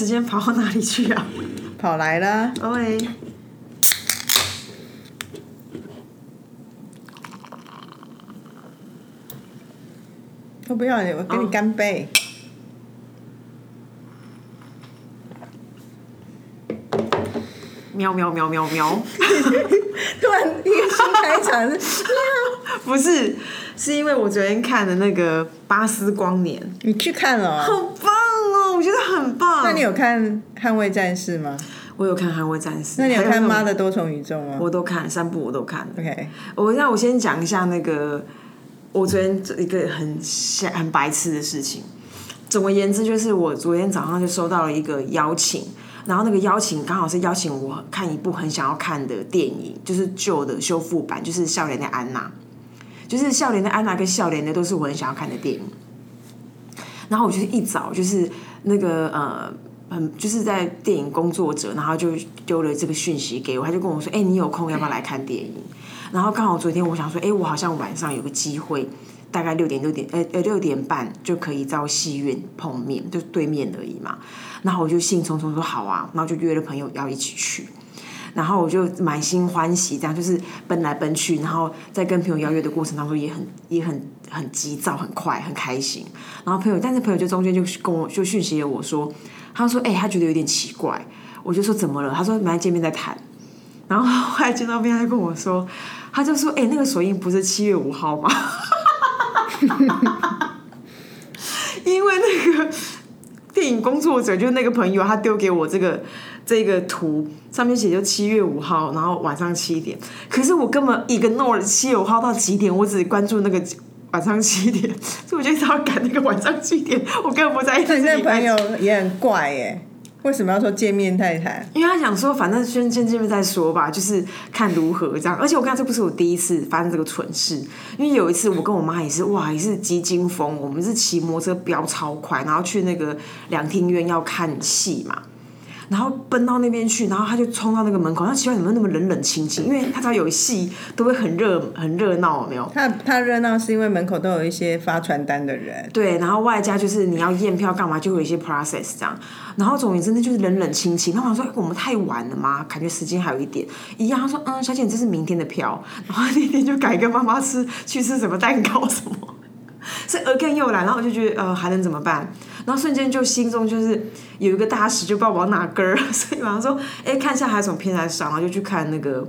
时间跑到哪里去啊？跑来了，喂，要不要？我跟你干杯。喵喵喵喵喵，突然一个新开场是，不是，是因为我昨天看的那个《巴斯光年你去看了、》，好哦？棒哦，我觉得很棒。那你有看《捍卫战士》吗？我有看《捍卫战士》，那你有看《妈的多重宇宙》吗我都看，三部我都看。？OK，我那我先讲一下那个，我昨天一个很很白痴的事情。总而言之，就是我昨天早上就收到了一个邀请，然后那个邀请刚好是邀请我看一部很想要看的电影，就是旧的修复版，就是《笑脸的安娜》，就是《笑脸的安娜》跟《笑脸的》都是我很想要看的电影。然后我就是一早就是那个呃。很就是在电影工作者，然后就丢了这个讯息给我，他就跟我说：“哎、你有空要不要来看电影？”然后刚好昨天我想说，哎、我好像晚上有个机会，大概六点六点，呃呃六点半就可以到戏院碰面，就对面而已嘛。然后我就兴冲冲说好啊，然后就约了朋友要一起去。然后我就满心欢喜，这样就是奔来奔去，然后在跟朋友邀约的过程当中也很也很很急躁、很快、很开心。然后朋友，但是朋友就中间就跟我就讯息了我说，他说哎、他觉得有点奇怪，我就说怎么了？他说马上见面再谈。然后后来见到面，他就跟我说，他就说：“哎、那个首映不是七月五号吗？” 因为那个电影工作者就是那个朋友，他丢给我这个这个图，上面写就七月五号，然后晚上七点。可是我根本 ignore 了七月五号到几点，我只关注那个晚上七点，所以我就一直要赶那个晚上七点，我根本不在意你那这礼拜朋友也很怪耶，为什么要说见面太太？因为他想说，反正先先见面再说吧，就是看如何这样。而且我跟他这不是我第一次发生这个蠢事，因为有一次我跟我妈也是，哇，也是急惊风，我们是骑摩托车飙超快，然后去那个两厅院要看戏嘛。然后奔到那边去，然后他就冲到那个门口，他奇怪怎么那么冷冷清清，因为他只要有戏都会很热很热闹，有没有？他他热闹是因为门口都有一些发传单的人，对，然后外加就是你要验票干嘛，就会有一些 process 这样。然后总而言之，那就是冷冷清清。然后我说，哎我们太晚了吗？感觉时间还有一点。一样，他说，嗯，小姐，这是明天的票。然后那天就改跟妈妈吃去吃什么蛋糕什么。是 again 又来，然后我就觉得呃还能怎么办？然后瞬间就心中就是有一个大石就不知道往哪根儿，所以马上说，哎，看一下还有什么片在上，然后就去看那个。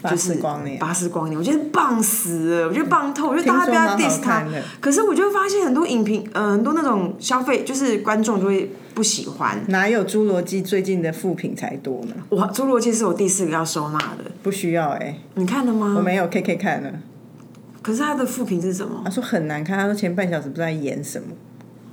巴斯光年。巴斯光年，我觉得棒死了，我觉得棒透，我觉得大家不要 diss 他。可是我就发现很多影评，呃，很多那种消费就是观众就会不喜欢。哪有侏罗纪最近的负评才多呢？哇侏罗纪是我第四个要收纳的，不需要哎、你看了吗？我没有 K K 看了，可是他的负评是什么？他说很难看，他说前半小时不知道在演什么。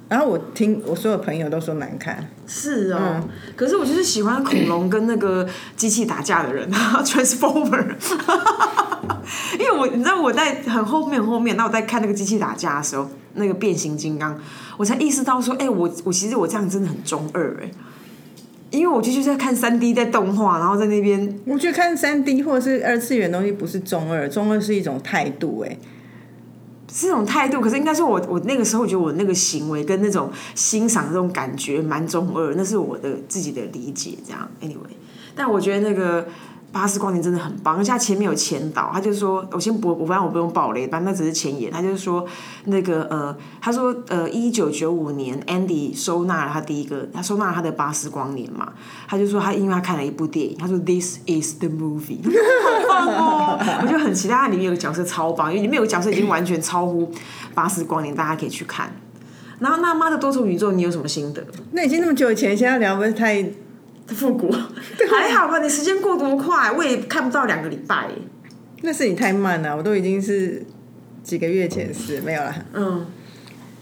然后我听我所有朋友都说难看，是哦，嗯。可是我就是喜欢恐龙跟那个机器打架的人，Transformer。因为我你知道我在很后面很后面，那我在看那个机器打架的时候，那个变形金刚，我才意识到说，哎、我我其实我这样真的很中二哎、因为我就就是在看三 D 在动画，然后在那边我觉得看三 D 或者是二次元的东西不是中二，中二是一种态度哎、是这种态度，可是应该说我我那个时候觉得我那个行为跟那种欣赏这种感觉蛮中二，那是我的自己的理解这样。Anyway，但我觉得那个巴斯光年真的很棒，而且他前面有前导，他就说我先不，我反正我不用爆雷，反正那只是前言，他就是说那个呃，他说呃，一九九五年 Andy 收纳了他第一个，他收纳了他的巴斯光年嘛，他就说他因为他看了一部电影，他说 This is the movie，好棒哦，我就很期待，它里面有个角色超棒，因为里面有个角色已经完全超乎巴斯光年，大家可以去看。然后那妈的多重宇宙，你有什么心得？那已经那么久以前，现在聊不是太复古还好吧？你时间过多快，我也看不到两个礼拜。那是你太慢了，我都已经是几个月前事，没有了。嗯，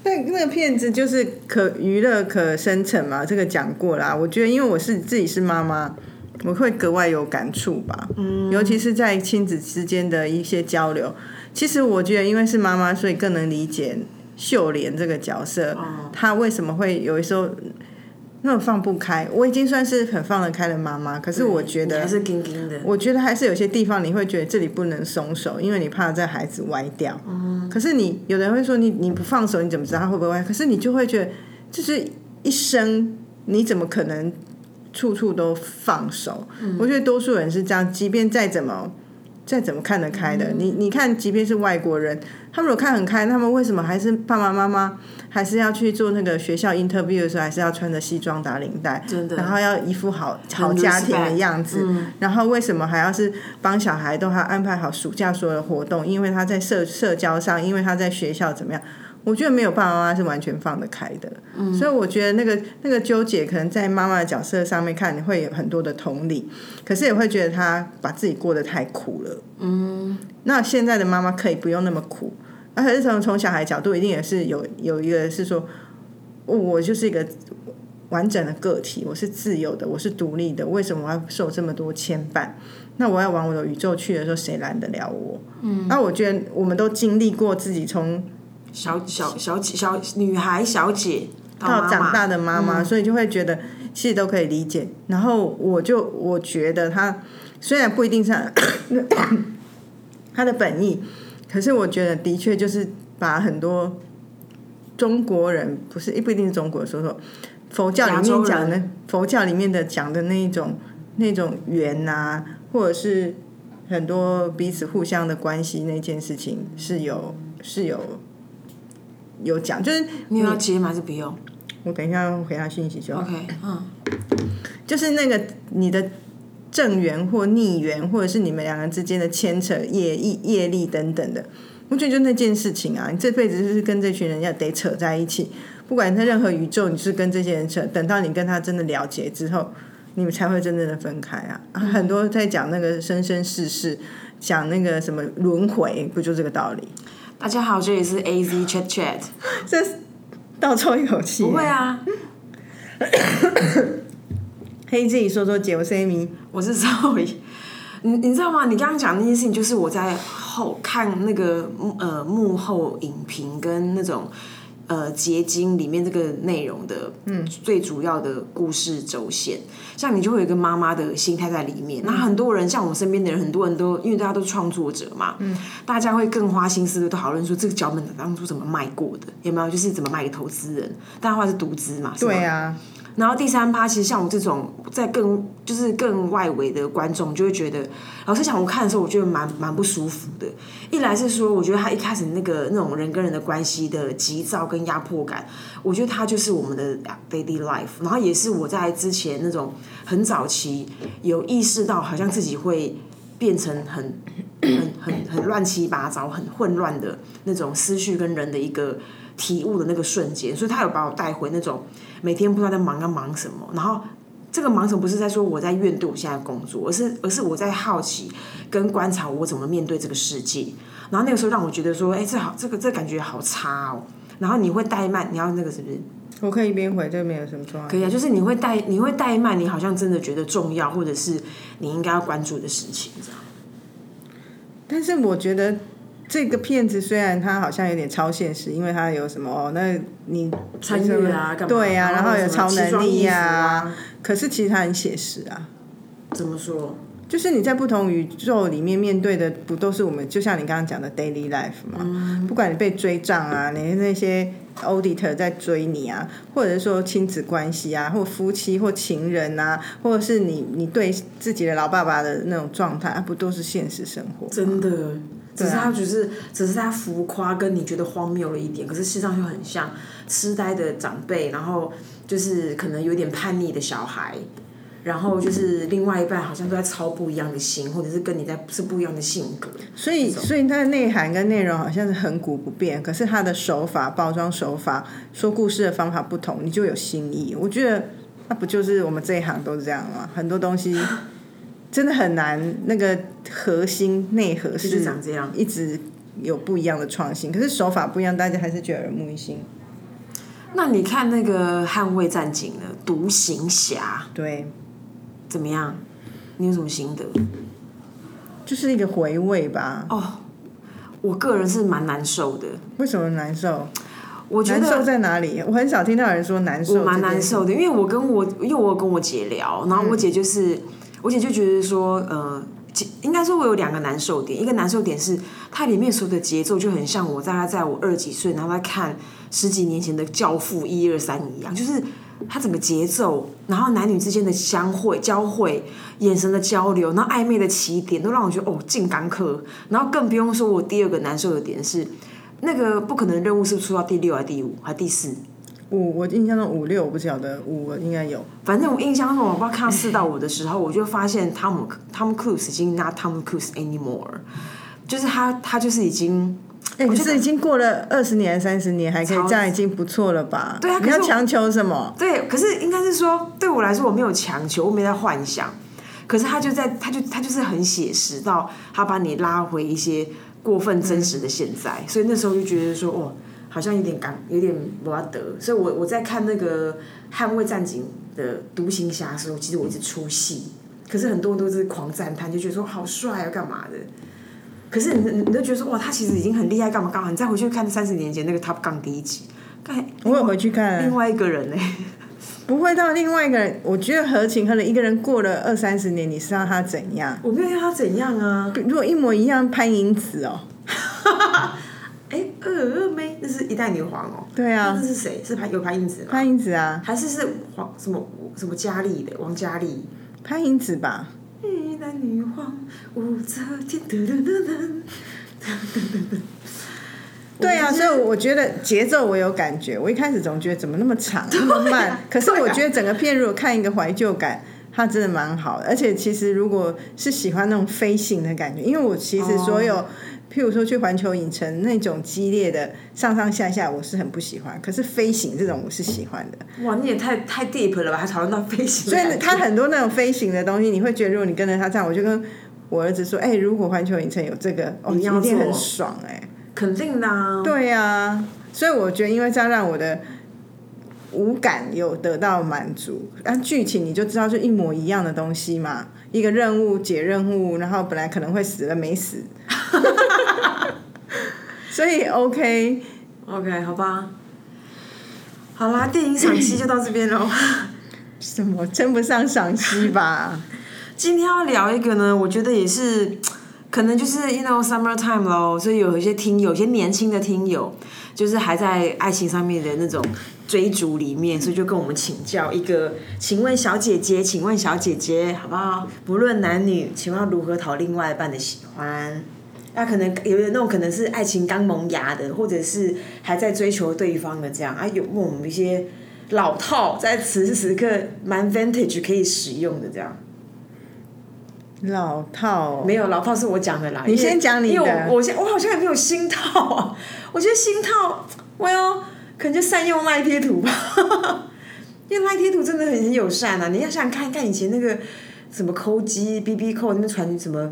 那那个片子就是可娱乐可生成嘛，这个讲过啦。我觉得因为我是自己是妈妈，我会格外有感触吧。嗯，尤其是在亲子之间的一些交流。其实我觉得，因为是妈妈，所以更能理解秀莲这个角色，她为什么会有时候那种放不开。我已经算是很放得开的妈妈，可是我觉得还是紧紧的。我觉得还是有些地方你会觉得这里不能松手，因为你怕这孩子歪掉。嗯。可是你有人会说你你不放手你怎么知道他会不会歪？可是你就会觉得就是一生你怎么可能处处都放手？我觉得多数人是这样，即便再怎么再怎么看得开的，你你看，即便是外国人，他们如果看很开，他们为什么还是爸爸妈妈还是要去做那个学校 interview 的时候，还是要穿着西装打领带，然后要一副好好家庭的样子，然后为什么还要是帮小孩都还安排好暑假所有的活动？因为他在社社交上，因为他在学校怎么样？我觉得没有爸爸妈妈是完全放得开的，所以我觉得那个那个纠结，可能在妈妈的角色上面看，你会有很多的同理，可是也会觉得她把自己过得太苦了。嗯，那现在的妈妈可以不用那么苦，而且是从从小孩角度，一定也是有有一个是说，我就是一个完整的个体，我是自由的，我是独立的，为什么我要受这么多牵绊？那我要往我的宇宙去的时候，谁拦得了我？嗯，那我觉得我们都经历过自己从小小小姐小女孩小姐到长大的妈妈，所以就会觉得其实都可以理解。然后我就我觉得他虽然不一定是他他的本意，可是我觉得的确就是把很多中国人不是不一定是中国说说佛教里面讲的佛教里面的讲的那一种那种缘呐、或者是很多彼此互相的关系那件事情是有是有有讲，就是你有要接吗？还是不用我等一下回他信息就好。？OK，嗯，就是那个你的正缘或逆缘，或者是你们两个之间的牵扯、业业业力等等的，我觉得就那件事情啊，你这辈子就是跟这群人要得扯在一起，不管在任何宇宙，你是跟这些人扯，等到你跟他真的了结之后，你们才会真正的分开啊。啊很多在讲那个生生世世，讲那个什么轮回，不就这个道理？大家好，这里是 AZ Chat Chat。这倒抽一口气。不会啊，可以自己说说姐，我是 Amy。我是 Zoe。你你知道吗？你刚刚讲的那件事情，就是我在后看那个呃幕后影评跟那种呃结晶里面这个内容的，嗯，最主要的故事轴线。像你就会有一个妈妈的心态在里面。那很多人，像我身边的人，很多人都因为大家都是创作者嘛，嗯，大家会更花心思的都讨论说这个脚本当初怎么卖过的，有没有？就是怎么卖给投资人？但话是独资嘛，对啊，然后第三趴，其实像我这种在更就是更外围的观众，就会觉得，老实讲，我看的时候，我觉得蛮蛮不舒服的。一来是说，我觉得他一开始那个那种人跟人的关系的急躁跟压迫感，我觉得他就是我们的 daily life，然后也是我在之前那种很早期有意识到，好像自己会变成很很很很乱七八糟、很混乱的那种思绪跟人的一个体悟的那个瞬间，所以他有把我带回那种每天不知道在忙要忙什么，然后这个忙什么不是在说我在怨对我现在工作，而是而是我在好奇跟观察我怎么面对这个世界。然后那个时候让我觉得说，哎，这好，这个这感觉好差哦。然后你会怠慢，你要那个是不是？我可以一边回，这没有什么状况。可以啊，就是你会怠，你会怠慢，你好像真的觉得重要，或者是你应该要关注的事情，这样。但是我觉得这个片子虽然它好像有点超现实，因为它有什么哦，那你穿越啊？对呀、然后有超能力呀、啊，可是其实它很写实啊。怎么说？就是你在不同宇宙里面面对的，不都是我们就像你刚刚讲的 daily life 吗？不管你被追账啊，你那些 auditor 在追你啊，或者是说亲子关系啊，或夫妻或情人啊，或者是你你对自己的老爸爸的那种状态，啊、不都是现实生活？真的，只是他只是只是他浮夸，跟你觉得荒谬了一点，可是事实上又很像痴呆的长辈，然后就是可能有点叛逆的小孩。然后就是另外一半好像都在操不一样的心，或者是跟你在是不一样的性格。所以，所以它的内涵跟内容好像是恒古不变，可是它的手法、包装手法、说故事的方法不同，你就有新意。我觉得那不就是我们这一行都是这样吗？很多东西真的很难，那个核心内核是长这样。一直有不一样的创新，可是手法不一样，大家还是觉得耳目一新。那你看那个《捍卫战警》呢，《独行侠对，》怎么样？你有什么心得？就是一个回味吧。哦，我个人是蛮难受的。为什么难受？我觉得难受得在哪里？我很少听到有人说难受，我蛮难受的，因为我跟我因为我跟我姐聊，然后我姐就是、我姐就觉得说，呃，应该说我有两个难受点，一个难受点是它里面所有的节奏就很像我大概在我二十几岁，然后在看十几年前的《教父》一二三一样，就是它整个节奏，然后男女之间的相会、交汇、眼神的交流，然后暧昧的起点，都让我觉得哦，进港客。然后更不用说，我第二个难受的点是，那个不可能任务是出到第六还是第五还是第四？五，我印象中五六我不晓得，五应该有。反正我印象中，我不知道看到四到五的时候，我就发现汤姆汤姆克鲁斯已经 not Tom Cruise anymore，就是他他就是已经。哎、可是已经过了二十年、三十年，还可以这样，已经不错了吧？对啊，你要强求什么？对，可是应该是说，对我来说，我没有强求，我没在幻想。可是他就在，他就他就是很写实，到他把你拉回一些过分真实的现在，所以那时候就觉得说，哦，好像有点感，有点不要得。所以我我在看那个《捍卫战警》的独行侠的时候，其实我一直出戏，可是很多人都是狂赞叹，就觉得说好帅啊，干嘛的。可是你你都觉得说哇，他其实已经很厉害，干嘛干嘛？你再回去看三十年前那个 Top Gun 第一集，看我有回去看另外一个人呢、不会到另外一个人。我觉得合情合理，一个人过了二三十年，你是让他怎样？我没有要他怎样啊？如果一模一样，潘迎紫哦，哎，二二妹，那是一代女皇哦。对啊那是谁？是潘有潘英子吗？潘英子啊，还是是黄什么什么佳丽的王佳丽？潘英子吧。一代女皇，武则天，噔噔噔噔。对啊，所以我觉得节奏我有感觉。我一开始总觉得怎么那么长那么慢，可是我觉得整个片如果看一个怀旧感，它真的蛮好的。而且其实如果是喜欢那种飞行的感觉，因为我其实所有，譬如说去环球影城那种激烈的上上下下，我是很不喜欢。可是飞行这种我是喜欢的。哇，你也太太 deep 了吧？还讨论到飞行所，以他很多那种飞行的东西，你会觉得如果你跟着他这样，我就跟我儿子说，哎、如果环球影城有这个，哦，一定很爽哎、肯定的啊。对啊，所以我觉得，因为这样让我的五感有得到满足，啊，剧情你就知道是一模一样的东西嘛，一个任务解任务，然后本来可能会死了没死，所以 OK，OK，好吧。好啦，电影赏析就到这边喽。什么称不上赏析吧？今天要聊一个呢，我觉得也是，可能就是 you know summer time 咯，所以有一些听友，有些年轻的听友，就是还在爱情上面的那种追逐里面，所以就跟我们请教一个，请问小姐姐，请问小姐姐，好不好？不论男女，请问要如何讨另外一半的喜欢？那可能有的那种可能是爱情刚萌芽的，或者是还在追求对方的这样啊，有问我们一些老套在此时此刻蛮 vintage 可以使用的这样？老套、哦，没有老套是我讲的啦。你先讲你的因为我我现我好像也没有新套啊。我觉得新套，我要可能就善用赖贴图吧，因为赖贴图真的很很友善啊。你要想想看，看以前那个什么抠机、B B 扣那边传什么。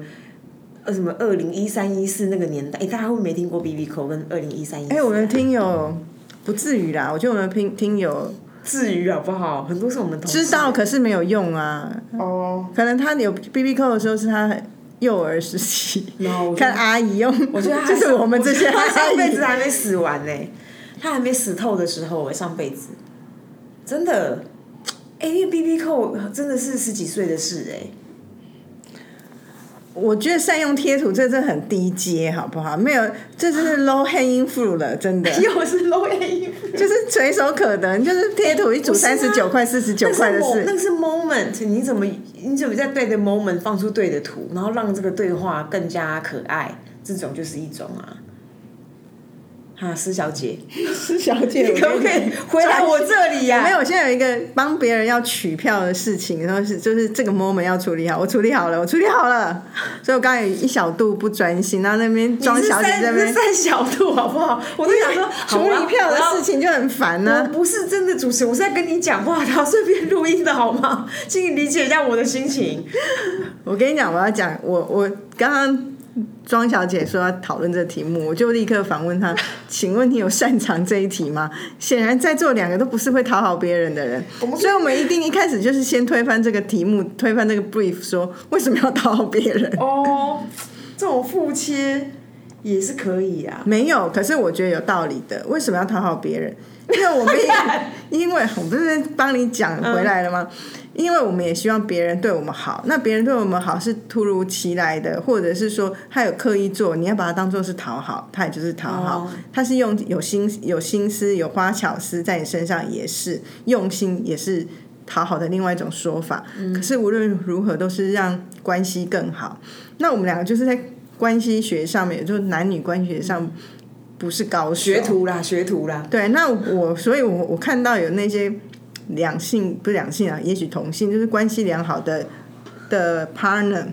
呃，什么二零一三一四那个年代，哎，大家会不会没听过 B B 扣跟二零一三一？哎、我们听友不至于啦，我觉得我们听听友至于好不好？很多是我们同知道，可是没有用啊。哦。可能他有 B B 扣的时候是他幼儿时期，然后看阿姨用，我觉得他 就是我们这些他阿上辈姨子还没死完呢、他还没死透的时候，上辈子真的，哎、因为 B B 扣真的是十几岁的事哎、我觉得善用贴图这真的很低阶，好不好？没有，这就是 low hanging fruit 了，真的，又是 low hanging，就是垂手可得，就是贴图一组三十九块、四十九块的事。那个是 moment，你怎么你怎么在对的 moment 放出对的图，然后让这个对话更加可爱，这种就是一种啊。哈，施小姐，施小姐，你可不可以回来我这里呀、没有，我现在有一个帮别人要取票的事情，然后是就是这个 moment 要处理好，我处理好了，我处理好了，所以我刚才有一小度不专心，然后那边装小姐三在那边三小度好不好？我都想说处理票的事情。就很烦呢、我不是真的主持，我是在跟你讲话的，然 后顺便录音的好吗？请你理解一下我的心情。我跟你讲，我要讲，我我刚刚庄小姐说要讨论这个题目，我就立刻反问她：请问你有擅长这一题吗？显然在座两个都不是会讨好别人的人，所以我们一定一开始就是先推翻这个题目，推翻这个 brief，说为什么要讨好别人？哦，这种腹切也是可以啊。没有，可是我觉得有道理的。为什么要讨好别人？因为我们也，因为我不是帮你讲回来了吗？因为我们也希望别人对我们好，那别人对我们好是突如其来的，或者是说他有刻意做，你要把它当做是讨好，他也就是讨好，哦他是用有心有心思有花巧思在你身上，也是用心，也是讨好的另外一种说法。可是无论如何，都是让关系更好。那我们两个就是在关系学上面，也就是男女关系学上不是高手，学徒啦，学徒啦。对，那我所以我，我看到有那些两性不是两性啊，也许同性，就是关系良好的的 partner，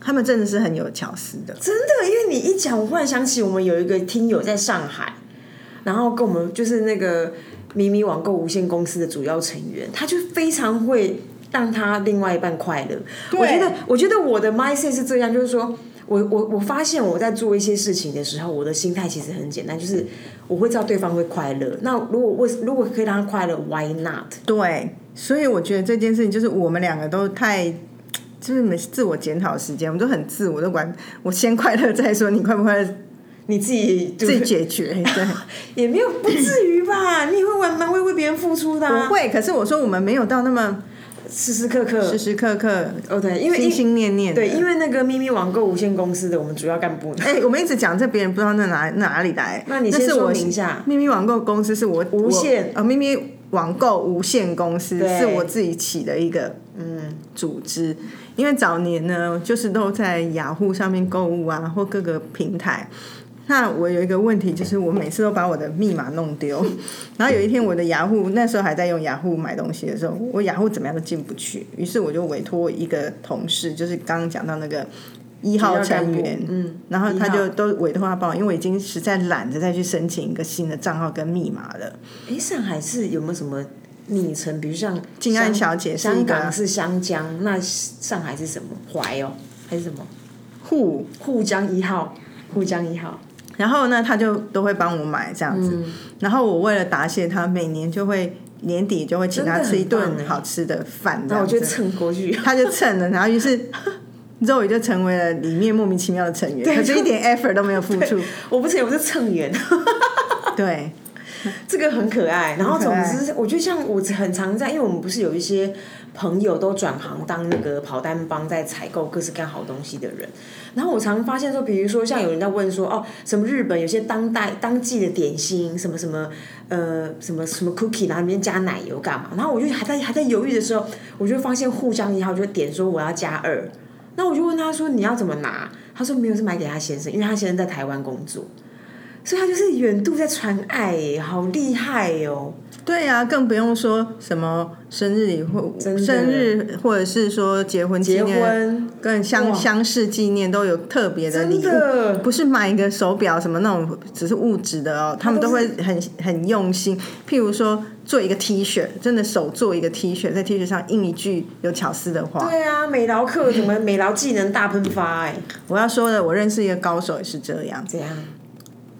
他们真的是很有巧思的。真的，因为你一讲，我忽然想起我们有一个听友在上海，然后跟我们就是那个咪咪网购无限公司的主要成员，他就非常会让他另外一半快乐。我觉得，我觉得我的 mindset 是这样，就是说。我我我发现我在做一些事情的时候，我的心态其实很简单，就是我会知道对方会快乐。那如果为如果可以让他快乐，Why not？对，所以我觉得这件事情就是我们两个都太。就是没自我检讨时间，我们都很自我，都管我先快乐再说，你快不快乐你自己自己解决。对，也没有不至于吧？你也会蛮蛮会为别人付出的、啊。不会。可是我说我们没有到那么时时刻刻，时时刻刻。哦对，因为心心念念的。对，因为那个咪咪网购无限公司的我们主要干部，哎、我们一直讲这，别人不知道那哪哪里来。那你先说是我明一下。咪咪网购公司是我无限。我呃，秘密网购无限公司是我自己起的一个嗯组织，因为早年呢，就是都在雅虎上面购物啊，或各个平台。那我有一个问题，就是我每次都把我的密码弄丢，然后有一天我的雅虎那时候还在用雅虎买东西的时候，我雅虎怎么样都进不去，于是我就委托一个同事，就是刚刚讲到那个一号成员，嗯，然后他就都委托他帮我，因为我已经实在懒得再去申请一个新的账号跟密码了。哎，上海市有没有什么昵称？比如像静安小姐香港是香江，那上海是什么？淮哦，还是什么？沪，沪江一号，沪江一号。然后呢，他就都会帮我买这样子。嗯然后我为了答谢他，每年就会年底就会请他吃一顿好吃的饭，这那我就。蹭过去。他就蹭了，然后于是肉宇就成为了里面莫名其妙的成员，可是一点 effort 都没有付出。我不是，我是蹭员。对，这个很可爱。然后总之，我觉得像我很常在，因为我们不是有一些朋友都转行当那个跑单帮，在采购各式各样好东西的人。然后我常发现说，比如说像有人在问说，哦，什么日本有些当代当季的点心，什么什么呃什么什么 cookie，然后里面加奶油干嘛？然后我就还在还在犹豫的时候，我就发现互相一号就点说我要加二。那我就问他说你要怎么拿？他说没有，是买给他先生，因为他先生在台湾工作。所以他就是远度在传爱耶，好厉害哦！对呀、更不用说什么生日礼或生日，或者是说结婚纪结念婚跟相相识纪念都有特别的礼真物，的不是买一个手表什么那种只是物质的哦，他们都会很很用心。譬如说做一个 T 恤，真的手做一个 T 恤，在 T 恤上印一句有巧思的话。对啊，美劳课什么美劳技能大喷发哎，我要说的，我认识一个高手也是这样，怎样？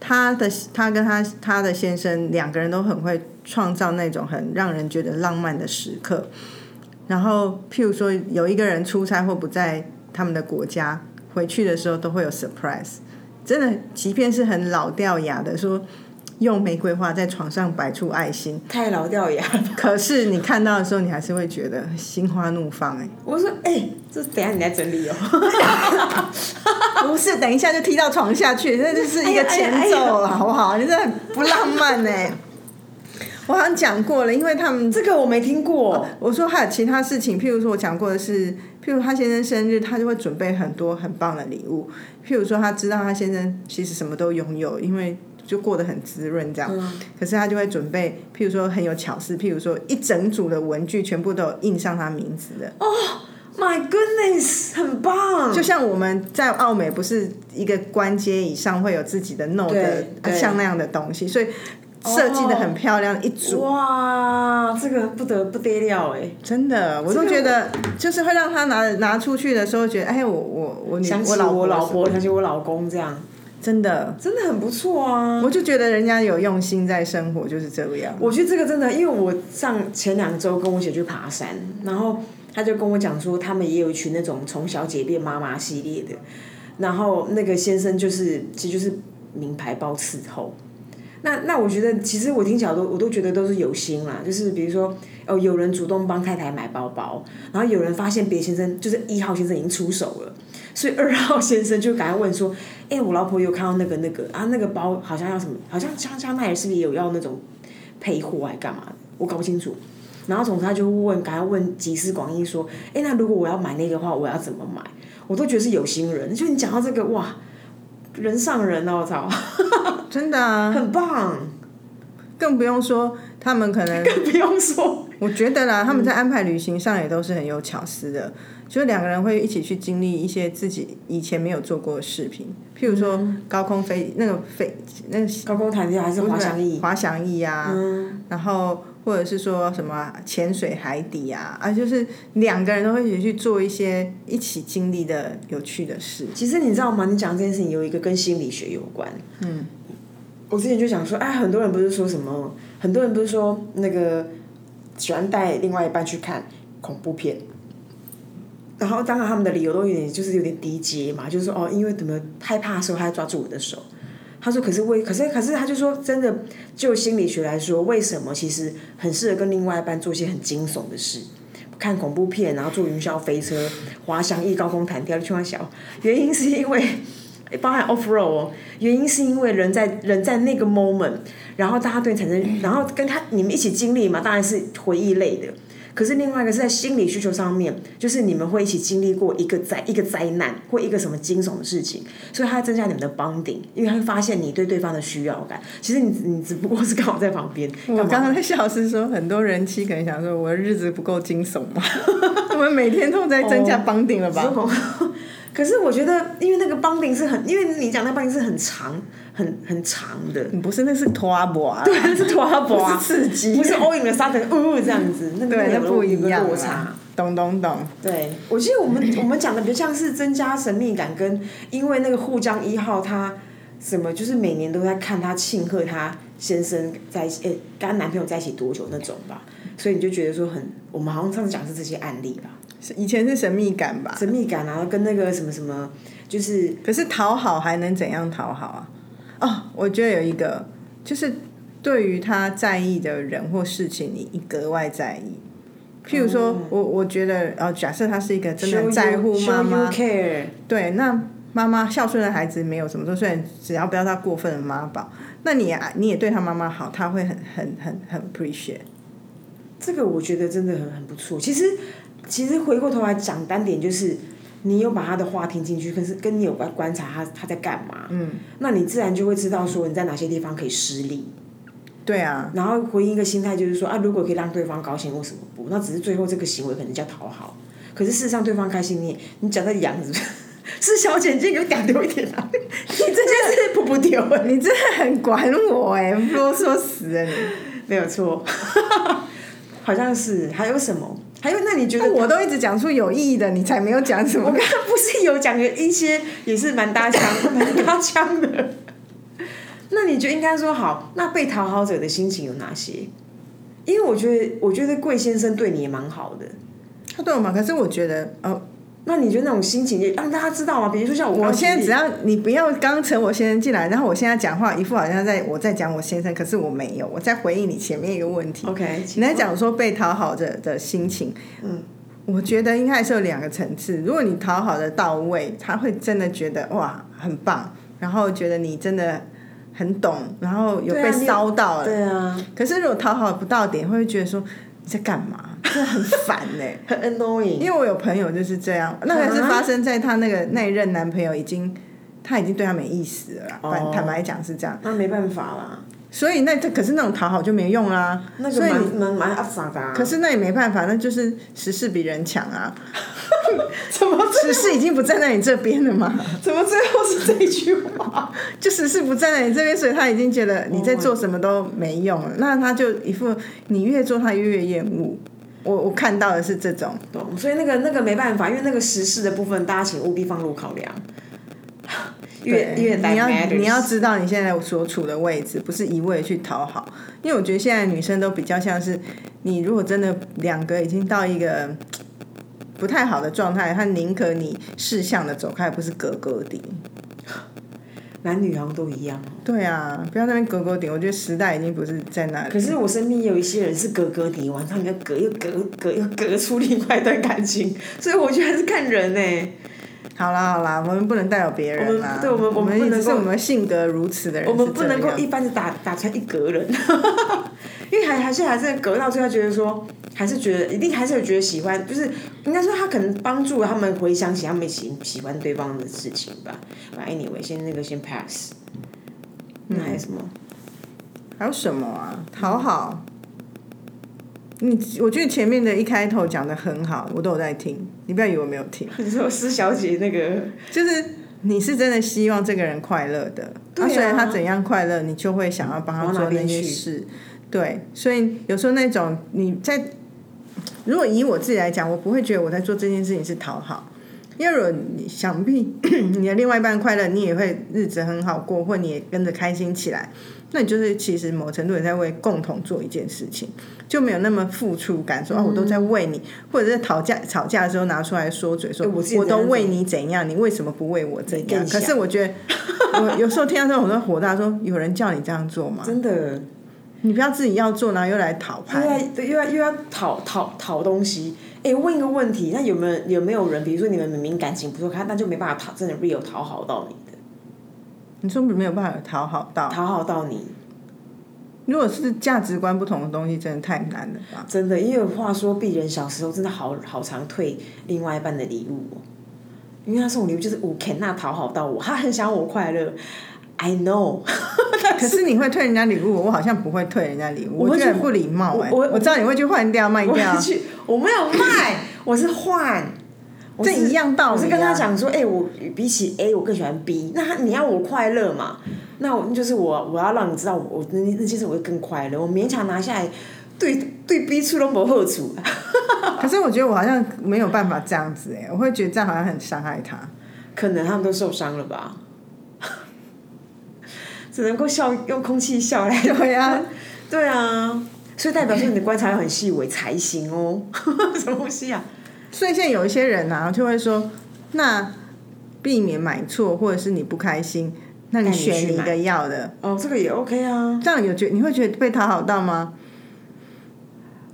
他的他跟他他的先生两个人都很会创造那种很让人觉得浪漫的时刻。然后，譬如说有一个人出差或不在他们的国家，回去的时候都会有 surprise。真的，即便是很老掉牙的说用玫瑰花在床上摆出爱心，太老掉牙了。可是你看到的时候，你还是会觉得心花怒放、哎，我说哎、这等一下你来整理哦。不是，等一下就踢到床下去，这就是一个前奏了，好不好？你这很不浪漫呢、我好像讲过了，因为他们这个我没听过，我说还有其他事情，譬如说我讲过的是，譬如他先生生日，他就会准备很多很棒的礼物。譬如说他知道他先生其实什么都拥有，因为就过得很滋润这样。可是他就会准备，譬如说很有巧思，譬如说一整组的文具全部都有印上他名字的。哦，My goodness，很棒。就像我们在澳美不是一个关节以上会有自己的 note 像那样的东西，所以设计的很漂亮一组。哇，这个不得不得了哎，真的，我都觉得就是会让他拿拿出去的时候，觉得哎，我我我女想起我老我老婆婆，想起我老公这样，真的，真的很不错啊。我就觉得人家有用心在生活，就是这样。我觉得这个真的，因为我上前两周跟我姐去爬山，然后她就跟我讲说，他们也有一群那种从小姐变妈妈系列的，然后那个先生就是其实就是名牌包伺候，那那我觉得，其实我听起来都我都觉得都是有心啦，就是比如说哦，有人主动帮太太买包包，然后有人发现别先生就是一号先生已经出手了，所以二号先生就赶快问说，哎、我老婆有看到那个那个啊，那个包好像要什么，好像香香奈儿是不是也有要那种配货还干嘛的，我搞不清楚。然后总之他就问，赶快问集思广益说，哎、那如果我要买那个的话，我要怎么买？我都觉得是有心人。就你讲到这个，哇，人上人哦，我操，真的啊，很棒，更不用说他们可能，更不用说。我觉得啦，他们在安排旅行上也都是很有巧思的，就是两个人会一起去经历一些自己以前没有做过的事情，譬如说高空飞那个飞那个高空弹跳还是滑翔翼？滑翔翼啊，然后或者是说什么潜水海底啊，啊，就是两个人都会一起去做一些一起经历的有趣的事。其实你知道吗？你讲这件事情有一个跟心理学有关。嗯，我之前就想说，哎，很多人不是说什么，很多人不是说那个喜欢带另外一半去看恐怖片。然后，当然他们的理由都有点，就是有点低阶嘛，就是说哦，因为怎么害怕的时候，他要抓住我的手。他说：“可是为，可是可是，他就说，真的，就心理学来说，为什么其实很适合跟另外一半做一些很惊悚的事，看恐怖片，然后坐云霄飞车、滑翔翼、高空弹跳、去玩小，原因是因为包含 off road 哦，原因是因为人在人在那个 moment，然后大家对你产生，然后跟他你们一起经历嘛，当然是回忆类的。可是另外一个是在心理需求上面，就是你们会一起经历过一个灾一个灾难或一个什么惊悚的事情，所以它会增加你们的 bonding，因为他会发现你对对方的需要感。其实你你只不过是刚好在旁边。我刚刚在笑是说，很多人妻可能想说，我的日子不够惊悚吗？我们每天都在增加 bonding 了吧？可是我觉得，因为那个 bonding 是很，因为你讲那 bonding 是很长、很很长的。不是，那是拖把，对，那是拖把，不是刺激，不是 all in the sudden，呜这样子，那个对，那不一样落差。懂懂懂。对，我记得我们我们讲的比较像是增加神秘感，跟因为那个沪江一号他什么，就是每年都在看他庆贺他先生在诶跟他男朋友在一起多久那种吧，所以你就觉得说很，我们好像上次讲是这些案例吧。以前是神秘感吧，神秘感然后，跟那个什么什么，就是可是讨好还能怎样讨好啊？哦，我觉得有一个，就是对于他在意的人或事情，你格外在意。譬如说，我我觉得，呃，假设他是一个真的在乎妈妈，对，那妈妈孝顺的孩子没有什么错，虽然只要不要他过分的妈宝，那你你也对他妈妈好，他会很很很很 appreciate。这个我觉得真的很很不错。其实。其实回过头来讲单点，就是你有把他的话听进去，可是跟你有观观察他他在干嘛，嗯，那你自然就会知道说你在哪些地方可以失利。对啊，然后回应一个心态就是说啊，如果可以让对方高兴，为什么不？那只是最后这个行为可能叫讨好，可是事实上对方开心，你你讲在养 是是小姐姐，给我讲丢一点啊！你这件事不不丢，你真的很管我哎，啰嗦死了你，没有错，好像是还有什么？还有，那你觉得我都一直讲出有意义的，你才没有讲什么？我刚刚不是有讲一些也是蛮搭腔、蛮搭腔的。那你就应该说好，那被讨好者的心情有哪些？因为我觉得，我觉得贵先生对你也蛮好的。他对我蛮？可是我觉得，哦，那你觉得那种心情也让大家知道吗？比如说像我，我现在只要你不要刚成我先生进来，然后我现在讲话一副好像在我在讲我先生，可是我没有，我在回应你前面一个问题。OK，你在讲说被讨好的的心情，嗯，我觉得应该还是有两个层次。如果你讨好的到位，他会真的觉得哇很棒，然后觉得你真的很懂，然后有被烧到了。对啊。可是如果讨好不到点，会觉得说你在干嘛？真的很烦哎、很 annoying。因为我有朋友就是这样，那个是发生在她那个那一任男朋友已经，他已经对她没意思了啦。哦坦白讲是这样。那没办法啦。所以那这可是那种讨好就没用啦。那个蛮蛮蛮阿傻的、啊。可是那也没办法，那就是时势比人强啊。怎么时事已经不站在你这边了嘛？怎么最后是这一句话？就时事不站在你这边，所以他已经觉得你在做什么都没用了。那他就一副你越做他越厌恶。我我看到的是这种，懂。所以那个那个没办法，因为那个时事的部分，大家请务必放入考量。越越你要你要知道你现在所处的位置，不是一味去讨好。因为我觉得现在女生都比较像是，你如果真的两个已经到一个不太好的状态，他宁可你识相的走开，不是格格的。男女好像都一样。对啊，不要在那边隔隔顶，我觉得时代已经不是在那里。可是我身边有一些人是格格底，晚上要隔又隔隔又隔出另外一段感情，所以我觉得还是看人呢、好啦好啦，我们不能代表别人啦。对我们我我们不能是我们性格如此的人我们不能够一般的打打出来一格人，因为还还是还是隔到最后觉得说，还是觉得一定还是有觉得喜欢，就是应该说他可能帮助了他们回想起他们喜喜欢对方的事情吧。反正 anyway，先那个先 pass。那还有什么？还有什么啊？讨好。你我觉得前面的一开头讲的很好，我都有在听，你不要以为我没有听。你说施小姐那个，就是你是真的希望这个人快乐的，对啊虽然他怎样快乐，你就会想要帮他做那些事。对，所以有时候那种你在，如果以我自己来讲，我不会觉得我在做这件事情是讨好，因为如果你想必 你的另外一半快乐，你也会日子很好过，或你也跟着开心起来，那你就是其实某程度也在为共同做一件事情，就没有那么付出感，说啊我都在为你，或者是吵架吵架的时候拿出来说嘴说，哎我我都为你怎样，你为什么不为我怎样？可是我觉得，我有时候听到这种，我都火大，说有人叫你这样做吗？真的你不要自己要做，然后又来讨又拍。要又要又要讨讨讨东西。哎、问一个问题，那有没有有没有人，比如说你们明明感情不错，他那就没办法讨真的 real 讨好到你的，你说没有办法讨好到，讨好到你，如果是价值观不同的东西，真的太难了吧？真的，因为话说鄙人小时候真的好好常退另外一半的礼物哦，因为他送我礼物就是我 can 那讨好到我，他很想我快乐，I know，可是你会退人家礼物，我好像不会退人家礼物，我觉得很不礼貌哎、我我我知道你会去换掉卖掉我没有卖，我是换。这一样道理啊我是跟他讲说，哎、我比起 A，我更喜欢 B。那他你要我快乐嘛？那我就是我，我要让你知道我，我那那件事我会更快乐。我勉强拿下来，对对 B 出都不后处。可是我觉得我好像没有办法这样子哎、我会觉得这样好像很伤害他。可能他们都受伤了吧？只能够笑，用空气笑来。对啊，对啊，所以代表说你的观察要很细微才行哦。什么东西啊？所以现在有一些人啊，就会说，那避免买错或者是你不开心，那你选你的要的，哦，这个也 OK 啊。这样有觉你会觉得被讨好到吗？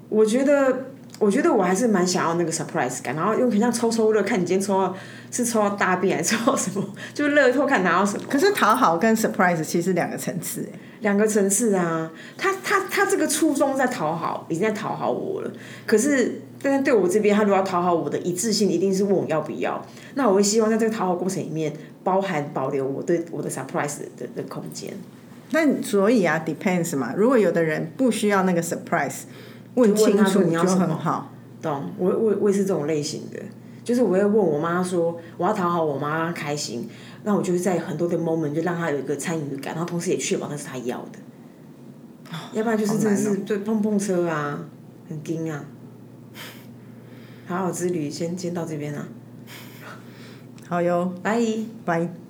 我觉得，我觉得我还是蛮想要那个 surprise 感，然后用很像抽抽乐，看你今天抽到是抽到大便还是抽到什么，就是乐透看拿到什么，可是讨好跟 surprise 其实是两个层次哎。两个层次啊。他他他这个初衷在讨好，已经在讨好我了。可是，但是对我这边，他如果要讨好我的一致性，一定是问我要不要。那我会希望在这个讨好过程里面，包含保留我对我的 surprise 的的空间。那所以啊，depends 嘛。如果有的人不需要那个 surprise，问清楚就说你要什好。懂，我我我也是这种类型的，就是我会问我妈说，我要讨好我妈，开心，那我就会在很多的 moment 就让她有一个参与感，然后同时也确保那是她要的，要不然就是真的是对碰碰车啊，很惊啊。好好之旅先先到这边啊，好哟，拜。拜。